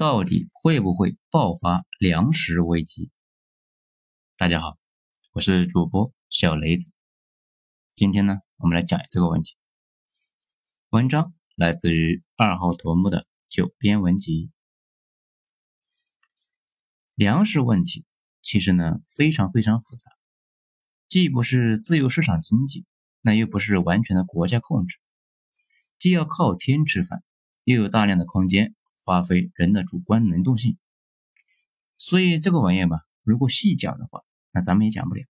到底会不会爆发粮食危机？大家好，我是主播小雷子。今天呢，我们来讲这个问题。文章来自于二号头目的九编文集。粮食问题其实呢非常非常复杂，既不是自由市场经济，那又不是完全的国家控制，既要靠天吃饭，又有大量的空间。发挥人的主观能动性，所以这个玩意吧，如果细讲的话，那咱们也讲不了。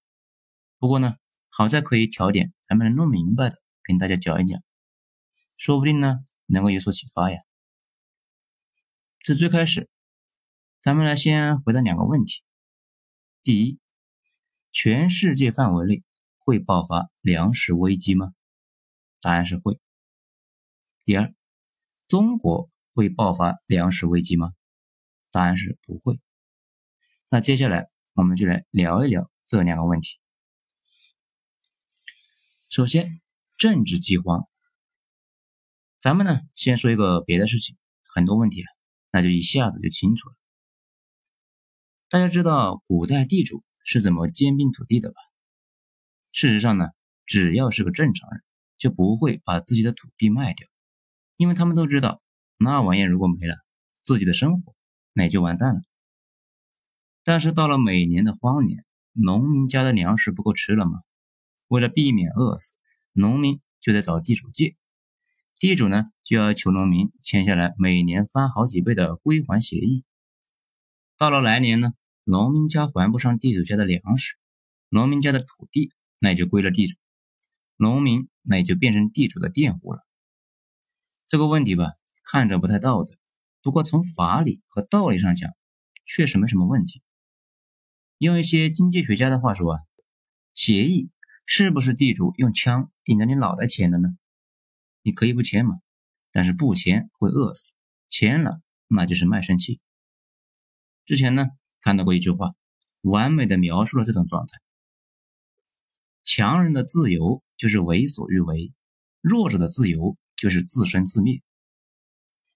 不过呢，好在可以挑点咱们能弄明白的跟大家讲一讲，说不定呢能够有所启发呀。这最开始，咱们来先回答两个问题：第一，全世界范围内会爆发粮食危机吗？答案是会。第二，中国。会爆发粮食危机吗？答案是不会。那接下来我们就来聊一聊这两个问题。首先，政治饥荒。咱们呢先说一个别的事情，很多问题啊，那就一下子就清楚了。大家知道古代地主是怎么兼并土地的吧？事实上呢，只要是个正常人，就不会把自己的土地卖掉，因为他们都知道。那玩意如果没了，自己的生活那也就完蛋了。但是到了每年的荒年，农民家的粮食不够吃了吗？为了避免饿死，农民就得找地主借，地主呢就要求农民签下来每年翻好几倍的归还协议。到了来年呢，农民家还不上地主家的粮食，农民家的土地那也就归了地主，农民那也就变成地主的佃户了。这个问题吧。看着不太道德，不过从法理和道理上讲，确实没什么问题。用一些经济学家的话说啊，协议是不是地主用枪顶着你脑袋签的呢？你可以不签嘛，但是不签会饿死，签了那就是卖身契。之前呢看到过一句话，完美的描述了这种状态：强人的自由就是为所欲为，弱者的自由就是自生自灭。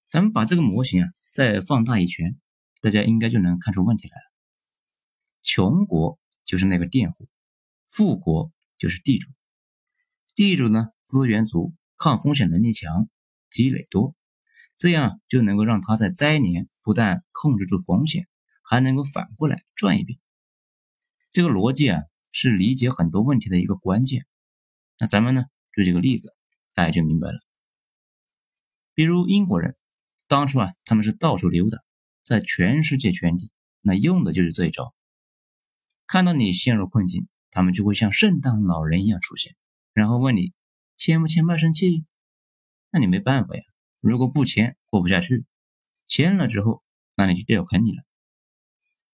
咱们把这个模型啊再放大一圈，大家应该就能看出问题来了。穷国就是那个佃户，富国就是地主。地主呢资源足，抗风险能力强，积累多，这样就能够让他在灾年不但控制住风险，还能够反过来赚一笔。这个逻辑啊是理解很多问题的一个关键。那咱们呢举几个例子，大家就明白了。比如英国人。当初啊，他们是到处溜达，在全世界圈地，那用的就是这一招。看到你陷入困境，他们就会像圣诞老人一样出现，然后问你签不签卖身契？那你没办法呀，如果不签过不下去，签了之后，那你就掉坑里了。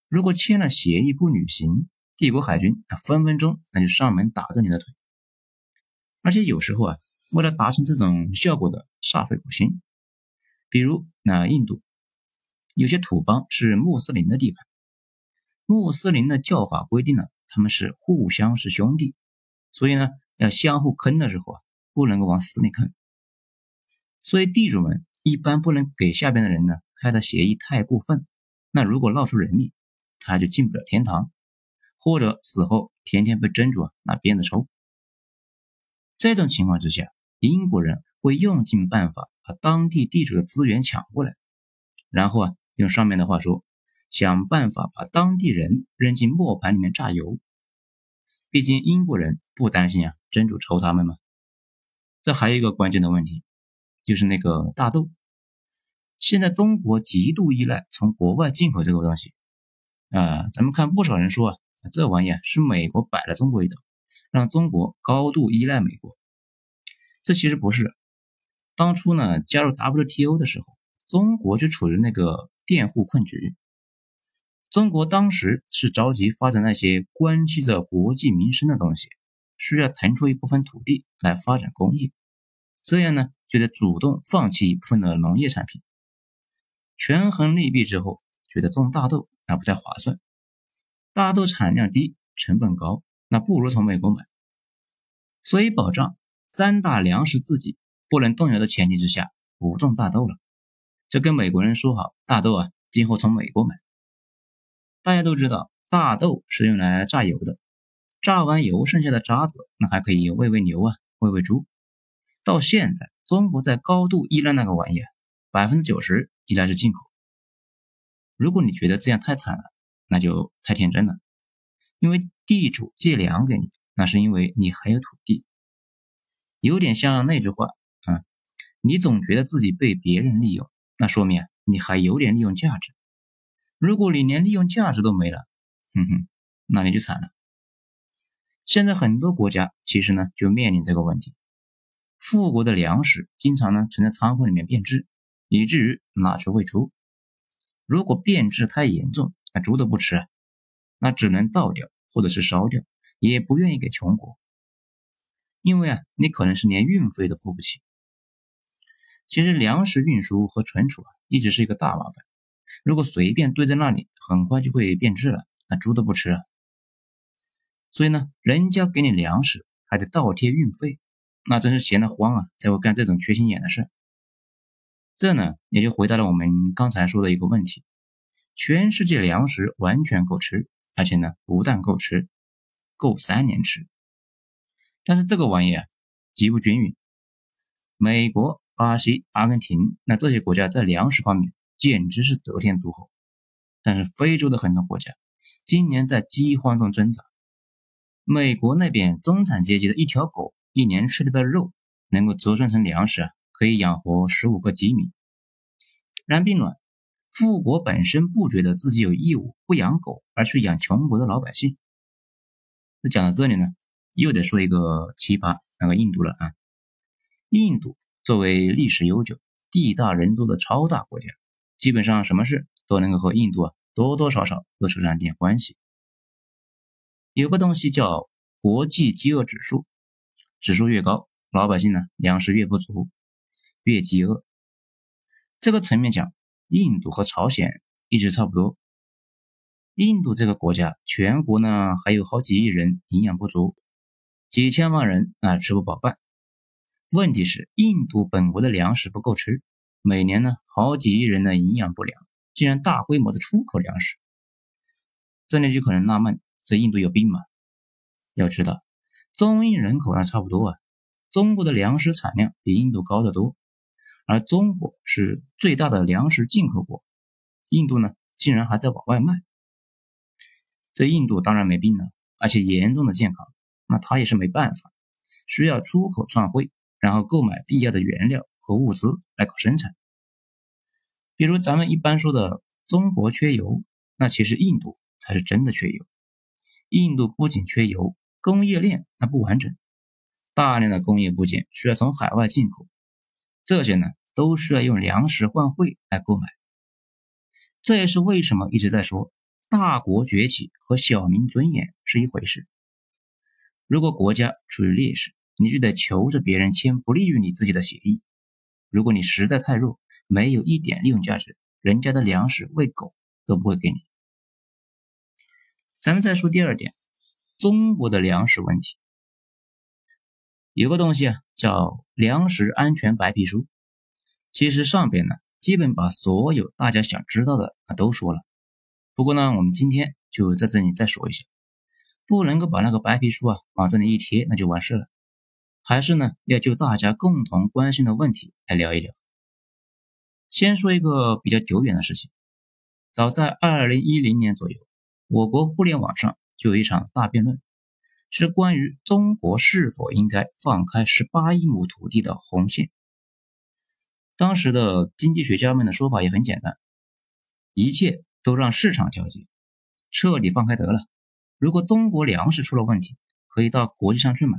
如果签了协议不履行，帝国海军他分分钟那就上门打断你的腿。而且有时候啊，为了达成这种效果的煞费苦心。比如，那印度有些土邦是穆斯林的地盘，穆斯林的教法规定了他们是互相是兄弟，所以呢，要相互坑的时候啊，不能够往死里坑。所以地主们一般不能给下边的人呢开的协议太过分，那如果闹出人命，他就进不了天堂，或者死后天天被真主啊拿鞭子抽。这种情况之下，英国人会用尽办法。把当地地主的资源抢过来，然后啊，用上面的话说，想办法把当地人扔进磨盘里面榨油。毕竟英国人不担心啊，真主抽他们吗？这还有一个关键的问题，就是那个大豆。现在中国极度依赖从国外进口这个东西啊，咱们看不少人说啊，这玩意是美国摆了中国一道，让中国高度依赖美国。这其实不是。当初呢，加入 WTO 的时候，中国就处于那个佃户困局。中国当时是着急发展那些关系着国计民生的东西，需要腾出一部分土地来发展工业，这样呢，就得主动放弃一部分的农业产品。权衡利弊之后，觉得种大豆那不太划算，大豆产量低，成本高，那不如从美国买。所以保障三大粮食自给。不能动摇的前提之下，不种大豆了。这跟美国人说好，大豆啊今后从美国买。大家都知道，大豆是用来榨油的，榨完油剩下的渣子，那还可以喂喂牛啊，喂喂猪。到现在，中国在高度依赖那个玩意，百分之九十依赖是进口。如果你觉得这样太惨了，那就太天真了。因为地主借粮给你，那是因为你还有土地。有点像那句话，你总觉得自己被别人利用，那说明你还有点利用价值。如果你连利用价值都没了，哼哼，那你就惨了。现在很多国家其实呢就面临这个问题，富国的粮食经常呢存在仓库里面变质，以至于拿去喂猪。如果变质太严重，那猪都不吃，那只能倒掉或者是烧掉，也不愿意给穷国。因为啊，你可能是连运费都付不起。其实粮食运输和存储啊，一直是一个大麻烦。如果随便堆在那里，很快就会变质了，那猪都不吃了。所以呢，人家给你粮食还得倒贴运费，那真是闲得慌啊，才会干这种缺心眼的事。这呢，也就回答了我们刚才说的一个问题：全世界粮食完全够吃，而且呢，不但够吃，够三年吃。但是这个玩意啊，极不均匀。美国、巴西、阿根廷，那这些国家在粮食方面简直是得天独厚。但是非洲的很多国家今年在饥荒中挣扎。美国那边中产阶级的一条狗一年吃的的肉，能够折算成粮食啊，可以养活十五个吉米。然并卵，富国本身不觉得自己有义务不养狗而去养穷国的老百姓。那讲到这里呢？又得说一个奇葩，那个印度了啊！印度作为历史悠久、地大人多的超大国家，基本上什么事都能够和印度啊多多少少都扯上点关系。有个东西叫国际饥饿指数，指数越高，老百姓呢粮食越不足，越饥饿。这个层面讲，印度和朝鲜一直差不多。印度这个国家全国呢还有好几亿人营养不足。几千万人啊吃不饱饭，问题是印度本国的粮食不够吃，每年呢好几亿人的营养不良，竟然大规模的出口粮食。这里就可能纳闷，这印度有病吗？要知道，中印人口量差不多啊，中国的粮食产量比印度高得多，而中国是最大的粮食进口国，印度呢竟然还在往外卖。这印度当然没病了，而且严重的健康。那他也是没办法，需要出口创汇，然后购买必要的原料和物资来搞生产。比如咱们一般说的中国缺油，那其实印度才是真的缺油。印度不仅缺油，工业链那不完整，大量的工业部件需要从海外进口，这些呢都需要用粮食换汇来购买。这也是为什么一直在说大国崛起和小民尊严是一回事。如果国家处于劣势，你就得求着别人签不利于你自己的协议。如果你实在太弱，没有一点利用价值，人家的粮食喂狗都不会给你。咱们再说第二点，中国的粮食问题，有个东西啊叫粮食安全白皮书。其实上边呢，基本把所有大家想知道的啊都说了。不过呢，我们今天就在这里再说一下。不能够把那个白皮书啊往这里一贴，那就完事了。还是呢，要就大家共同关心的问题来聊一聊。先说一个比较久远的事情，早在二零一零年左右，我国互联网上就有一场大辩论，是关于中国是否应该放开十八亿亩土地的红线。当时的经济学家们的说法也很简单，一切都让市场调节，彻底放开得了。如果中国粮食出了问题，可以到国际上去买。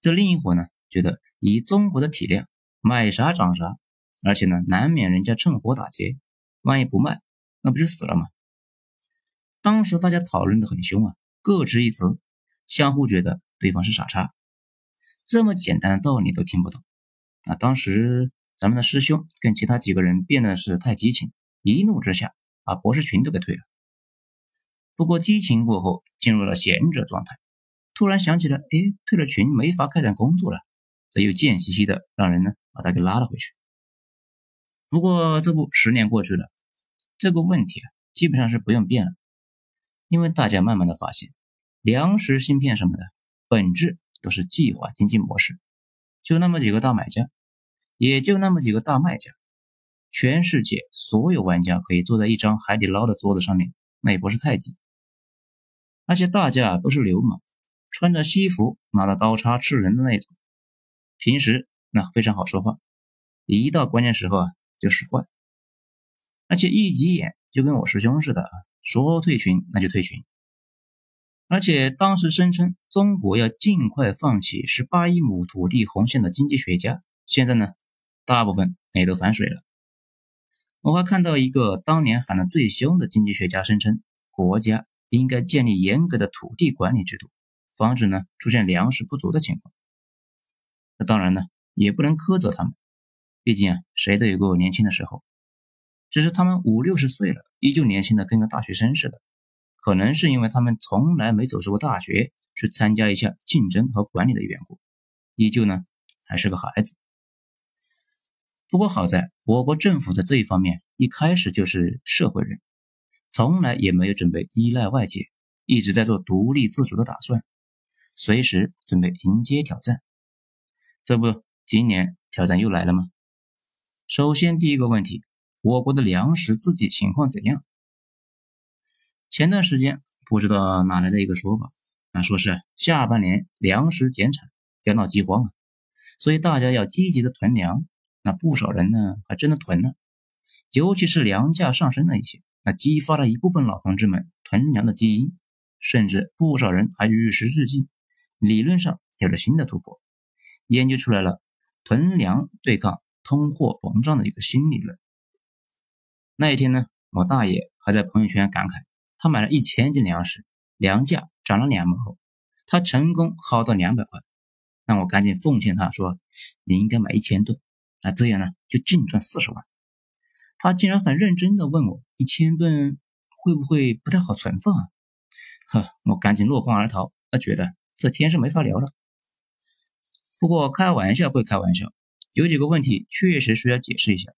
这另一伙呢，觉得以中国的体量，买啥涨啥，而且呢，难免人家趁火打劫，万一不卖，那不就死了吗？当时大家讨论的很凶啊，各执一词，相互觉得对方是傻叉，这么简单的道理都听不懂。啊，当时咱们的师兄跟其他几个人辩的是太激情，一怒之下把博士群都给退了。不过激情过后，进入了闲者状态，突然想起来，哎，退了群没法开展工作了，这又贱兮兮的让人呢把他给拉了回去。不过这不十年过去了，这个问题啊，基本上是不用变了，因为大家慢慢的发现，粮食、芯片什么的，本质都是计划经济模式，就那么几个大买家，也就那么几个大卖家，全世界所有玩家可以坐在一张海底捞的桌子上面，那也不是太极，而且大家都是流氓，穿着西服，拿着刀叉吃人的那种，平时那非常好说话，一到关键时候啊就使坏。而且一急眼就跟我师兄似的，说退群那就退群。而且当时声称中国要尽快放弃十八亿亩土地红线的经济学家，现在呢，大部分也都反水了。我还看到一个当年喊得最凶的经济学家声称，国家应该建立严格的土地管理制度，防止呢出现粮食不足的情况。那当然呢，也不能苛责他们，毕竟啊，谁都有过年轻的时候。只是他们五六十岁了，依旧年轻的跟个大学生似的。可能是因为他们从来没走出过大学，去参加一下竞争和管理的缘故，依旧呢还是个孩子。不过好在我国政府在这一方面一开始就是社会人，从来也没有准备依赖外界，一直在做独立自主的打算，随时准备迎接挑战。这不，今年挑战又来了吗？首先第一个问题。我国的粮食自给情况怎样？前段时间不知道哪来的一个说法，啊，说是下半年粮食减产，要闹饥荒啊，所以大家要积极的囤粮。那不少人呢，还真的囤了，尤其是粮价上升了一些，那激发了一部分老同志们囤粮的基因，甚至不少人还与时俱进，理论上有了新的突破，研究出来了囤粮对抗通货膨胀的一个新理论。那一天呢，我大爷还在朋友圈感慨，他买了一千斤粮食，粮价涨了两毛，他成功薅到两百块。那我赶紧奉劝他说：“你应该买一千吨，那这样呢就净赚四十万。”他竟然很认真的问我：“一千吨会不会不太好存放啊？”呵，我赶紧落荒而逃。他觉得这天是没法聊了。不过开玩笑归开玩笑，有几个问题确实需要解释一下。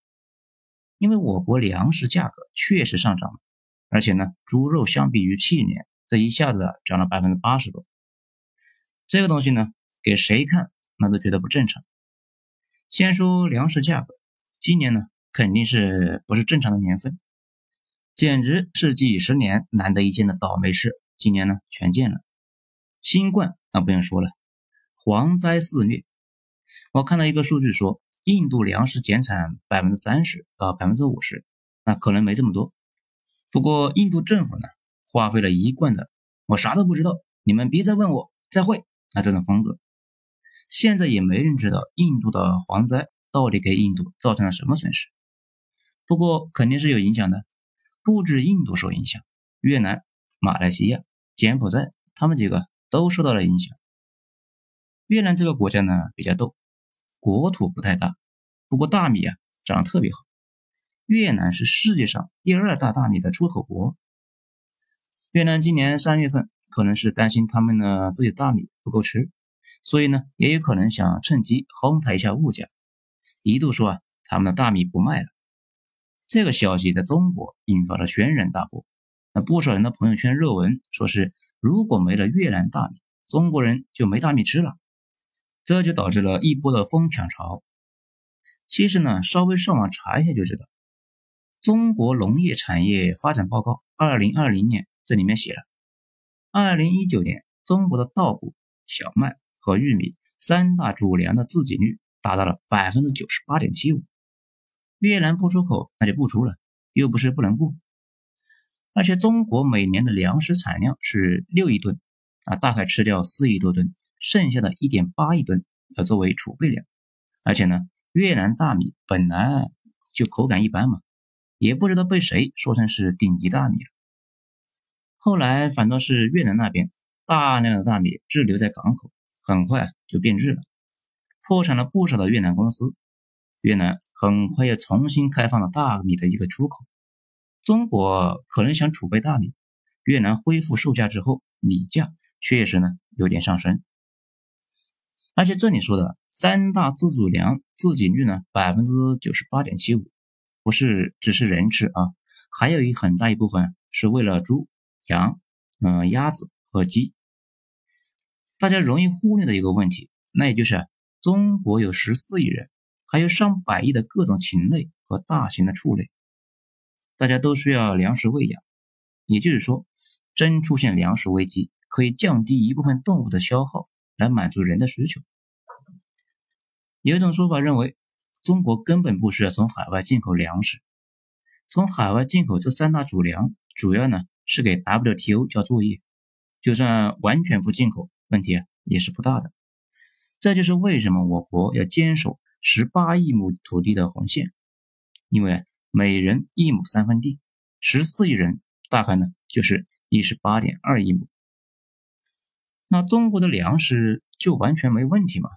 因为我国粮食价格确实上涨了，而且呢，猪肉相比于去年，这一下子涨了百分之八十多。这个东西呢，给谁看那都觉得不正常。先说粮食价格，今年呢肯定是不是正常的年份，简直是几十年难得一见的倒霉事。今年呢全见了，新冠那不用说了，蝗灾肆虐。我看到一个数据说。印度粮食减产百分之三十到百分之五十，那可能没这么多。不过印度政府呢，花费了一贯的“我啥都不知道，你们别再问我，再会”那这种风格。现在也没人知道印度的蝗灾到底给印度造成了什么损失。不过肯定是有影响的，不止印度受影响，越南、马来西亚、柬埔寨他们几个都受到了影响。越南这个国家呢比较逗。国土不太大，不过大米啊长得特别好。越南是世界上第二大大米的出口国。越南今年三月份可能是担心他们呢自己大米不够吃，所以呢也有可能想趁机哄抬一下物价，一度说啊他们的大米不卖了。这个消息在中国引发了轩然大波，那不少人的朋友圈热文说是如果没了越南大米，中国人就没大米吃了。这就导致了一波的疯抢潮。其实呢，稍微上网查一下就知道，《中国农业产业发展报告》二零二零年这里面写了，二零一九年中国的稻谷、小麦和玉米三大主粮的自给率达到了百分之九十八点七五。越南不出口，那就不出了，又不是不能过。而且中国每年的粮食产量是六亿吨，啊，大概吃掉四亿多吨。剩下的一点八亿吨要作为储备粮，而且呢，越南大米本来就口感一般嘛，也不知道被谁说成是顶级大米了。后来反倒是越南那边大量的大米滞留在港口，很快就变质了，破产了不少的越南公司。越南很快又重新开放了大米的一个出口。中国可能想储备大米，越南恢复售价之后，米价确实呢有点上升。而且这里说的三大自主粮自给率呢，百分之九十八点七五，不是只是人吃啊，还有一很大一部分是为了猪、羊、嗯鸭子和鸡。大家容易忽略的一个问题，那也就是中国有十四亿人，还有上百亿的各种禽类和大型的畜类，大家都需要粮食喂养。也就是说，真出现粮食危机，可以降低一部分动物的消耗，来满足人的需求。有一种说法认为，中国根本不需要从海外进口粮食，从海外进口这三大主粮，主要呢是给 WTO 交作业，就算完全不进口，问题啊也是不大的。这就是为什么我国要坚守十八亿亩土地的红线，因为每人一亩三分地，十四亿人。大概呢就是一十八点二亿亩，那中国的粮食就完全没问题吗？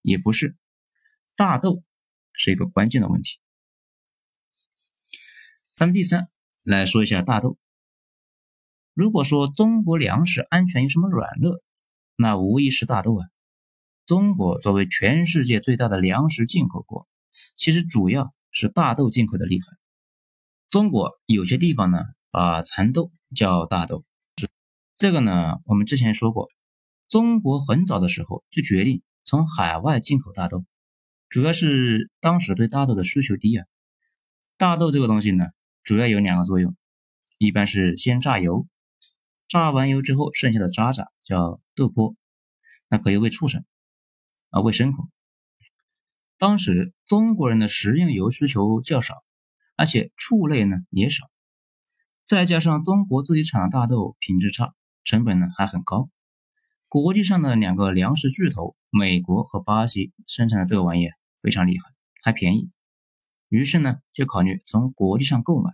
也不是，大豆是一个关键的问题。咱们第三来说一下大豆。如果说中国粮食安全有什么软肋，那无疑是大豆啊。中国作为全世界最大的粮食进口国，其实主要是大豆进口的厉害。中国有些地方呢，把蚕豆叫大豆，这个呢，我们之前说过，中国很早的时候就决定从海外进口大豆，主要是当时对大豆的需求低啊。大豆这个东西呢，主要有两个作用，一般是先榨油，榨完油之后剩下的渣渣叫豆粕，那可以喂畜生啊，喂牲口。当时中国人的食用油需求较少。而且畜类呢也少，再加上中国自己产的大豆品质差，成本呢还很高。国际上的两个粮食巨头美国和巴西生产的这个玩意非常厉害，还便宜，于是呢就考虑从国际上购买。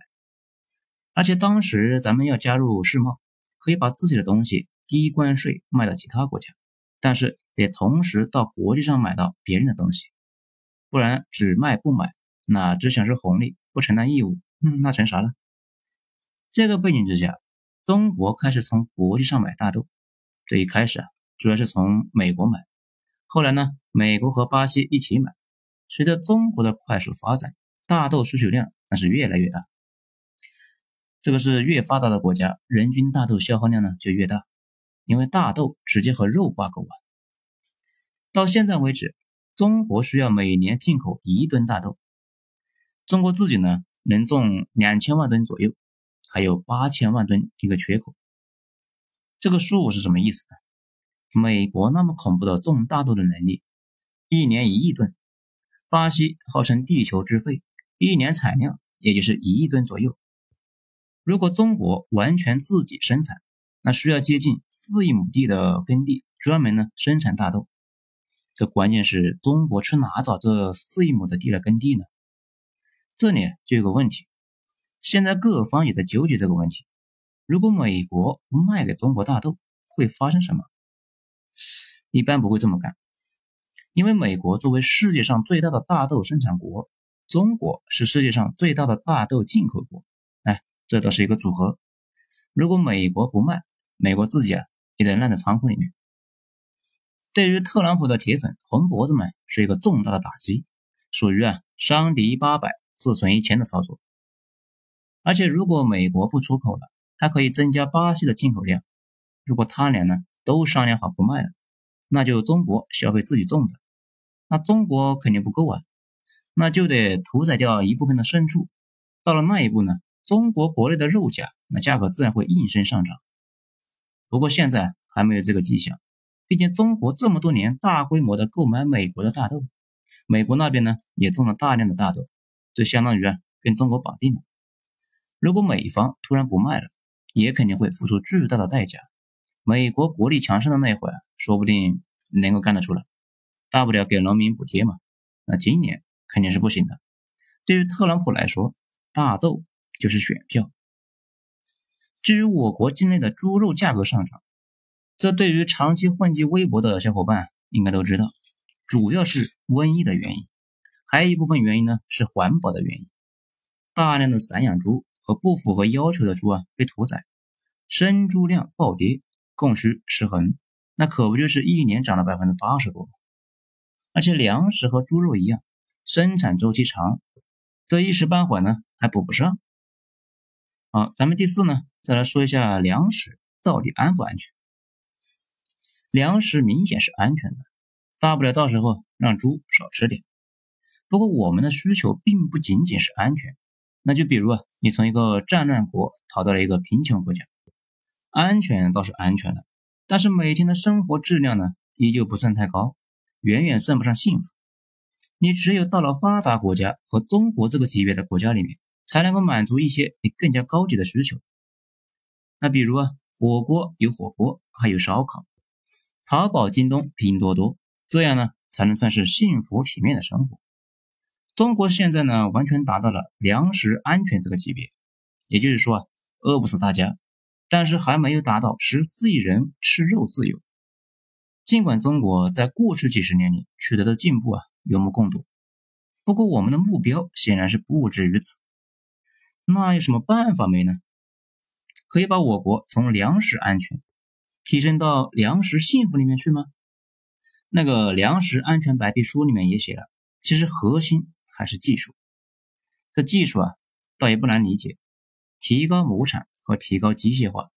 而且当时咱们要加入世贸，可以把自己的东西低关税卖到其他国家，但是得同时到国际上买到别人的东西，不然只卖不买，那只享受红利。不承担义务，嗯，那成啥了？这个背景之下，中国开始从国际上买大豆。这一开始啊，主要是从美国买，后来呢，美国和巴西一起买。随着中国的快速发展，大豆需求量那是越来越大。这个是越发达的国家，人均大豆消耗量呢就越大，因为大豆直接和肉挂钩啊。到现在为止，中国需要每年进口一吨大豆。中国自己呢，能种两千万吨左右，还有八千万吨一个缺口。这个数是什么意思呢？美国那么恐怖的种大豆的能力，一年一亿吨；巴西号称地球之肺，一年产量也就是一亿吨左右。如果中国完全自己生产，那需要接近四亿亩地的耕地，专门呢生产大豆。这关键是中国去哪找这四亿亩的地来耕地呢？这里就有个问题，现在各方也在纠结这个问题。如果美国不卖给中国大豆，会发生什么？一般不会这么干，因为美国作为世界上最大的大豆生产国，中国是世界上最大的大豆进口国，哎，这倒是一个组合。如果美国不卖，美国自己啊也得烂在仓库里面。对于特朗普的铁粉红脖子们是一个重大的打击，属于啊伤敌八百。自损一千的操作，而且如果美国不出口了，还可以增加巴西的进口量。如果他俩呢都商量好不卖了，那就中国消费自己种的，那中国肯定不够啊，那就得屠宰掉一部分的牲畜。到了那一步呢，中国国内的肉价那价格自然会应声上涨。不过现在还没有这个迹象，毕竟中国这么多年大规模的购买美国的大豆，美国那边呢也种了大量的大豆。这相当于啊，跟中国绑定了。如果美方突然不卖了，也肯定会付出巨大的代价。美国国力强盛的那会儿，说不定能够干得出来，大不了给农民补贴嘛。那今年肯定是不行的。对于特朗普来说，大豆就是选票。至于我国境内的猪肉价格上涨，这对于长期混迹微博的小伙伴应该都知道，主要是瘟疫的原因。还有一部分原因呢，是环保的原因。大量的散养猪和不符合要求的猪啊被屠宰，生猪量暴跌，供需失衡，那可不就是一年涨了百分之八十多吗？而且粮食和猪肉一样，生产周期长，这一时半会呢还补不上，好，咱们第四呢，再来说一下粮食到底安不安全？粮食明显是安全的，大不了到时候让猪少吃点。不过我们的需求并不仅仅是安全，那就比如啊，你从一个战乱国逃到了一个贫穷国家，安全倒是安全了，但是每天的生活质量呢，依旧不算太高，远远算不上幸福。你只有到了发达国家和中国这个级别的国家里面，才能够满足一些你更加高级的需求。那比如啊，火锅有火锅，还有烧烤。淘宝、京东、拼多多，这样呢才能算是幸福体面的生活。中国现在呢完全达到了粮食安全这个级别，也就是说啊，饿不死大家，但是还没有达到十四亿人吃肉自由。尽管中国在过去几十年里取得的进步啊有目共睹，不过我们的目标显然是不止于此。那有什么办法没呢？可以把我国从粮食安全。提升到粮食幸福里面去吗？那个粮食安全白皮书里面也写了，其实核心还是技术。这技术啊，倒也不难理解，提高亩产和提高机械化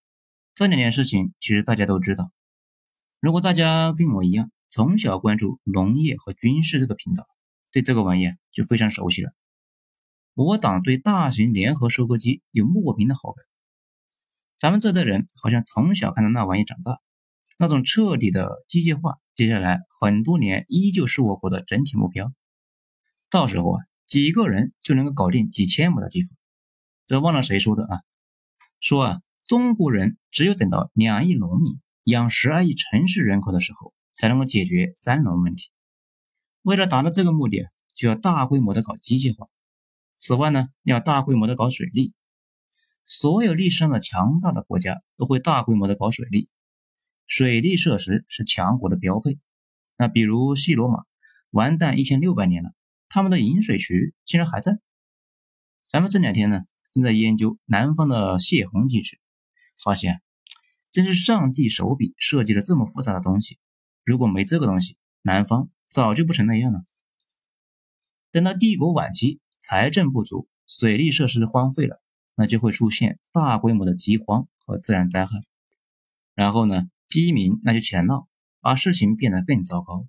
这两件事情，其实大家都知道。如果大家跟我一样，从小关注农业和军事这个频道，对这个玩意就非常熟悉了。我党对大型联合收割机有莫名的好感。咱们这代人好像从小看到那玩意长大，那种彻底的机械化，接下来很多年依旧是我国的整体目标。到时候啊，几个人就能够搞定几千亩的地方。这忘了谁说的啊？说啊，中国人只有等到两亿农民养十二亿城市人口的时候，才能够解决三农问题。为了达到这个目的，就要大规模的搞机械化。此外呢，要大规模的搞水利。所有历史上的强大的国家都会大规模的搞水利，水利设施是强国的标配。那比如西罗马，完蛋一千六百年了，他们的引水渠竟然还在。咱们这两天呢，正在研究南方的泄洪机制，发现真是上帝手笔设计了这么复杂的东西。如果没这个东西，南方早就不成那样了。等到帝国晚期，财政不足，水利设施荒废了。那就会出现大规模的饥荒和自然灾害，然后呢，饥民那就起来闹，把事情变得更糟糕。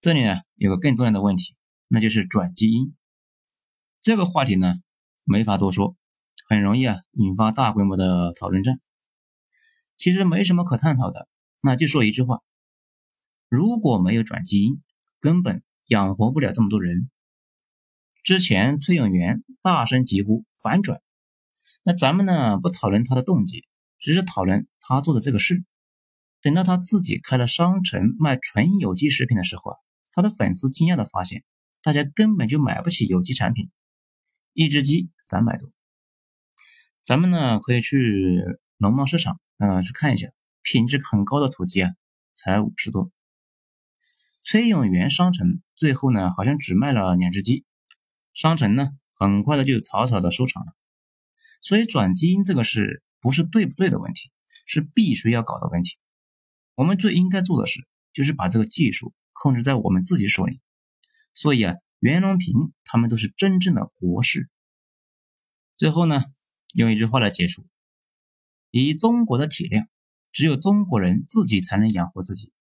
这里呢有个更重要的问题，那就是转基因。这个话题呢没法多说，很容易啊引发大规模的讨论战。其实没什么可探讨的，那就说一句话：如果没有转基因，根本养活不了这么多人。之前崔永元大声疾呼反转，那咱们呢不讨论他的动机，只是讨论他做的这个事。等到他自己开了商城卖纯有机食品的时候啊，他的粉丝惊讶的发现，大家根本就买不起有机产品，一只鸡三百多。咱们呢可以去农贸市场啊去看一下，品质很高的土鸡啊才五十多。崔永元商城最后呢好像只卖了两只鸡。商城呢，很快的就草草的收场了。所以转基因这个事不是对不对的问题，是必须要搞的问题。我们最应该做的事就是把这个技术控制在我们自己手里。所以啊，袁隆平他们都是真正的国士。最后呢，用一句话来结束：以中国的体量，只有中国人自己才能养活自己。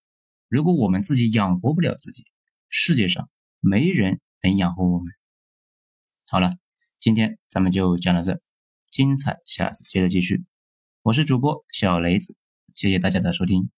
如果我们自己养活不了自己，世界上没人能养活我们。好了，今天咱们就讲到这，精彩下次接着继续。我是主播小雷子，谢谢大家的收听。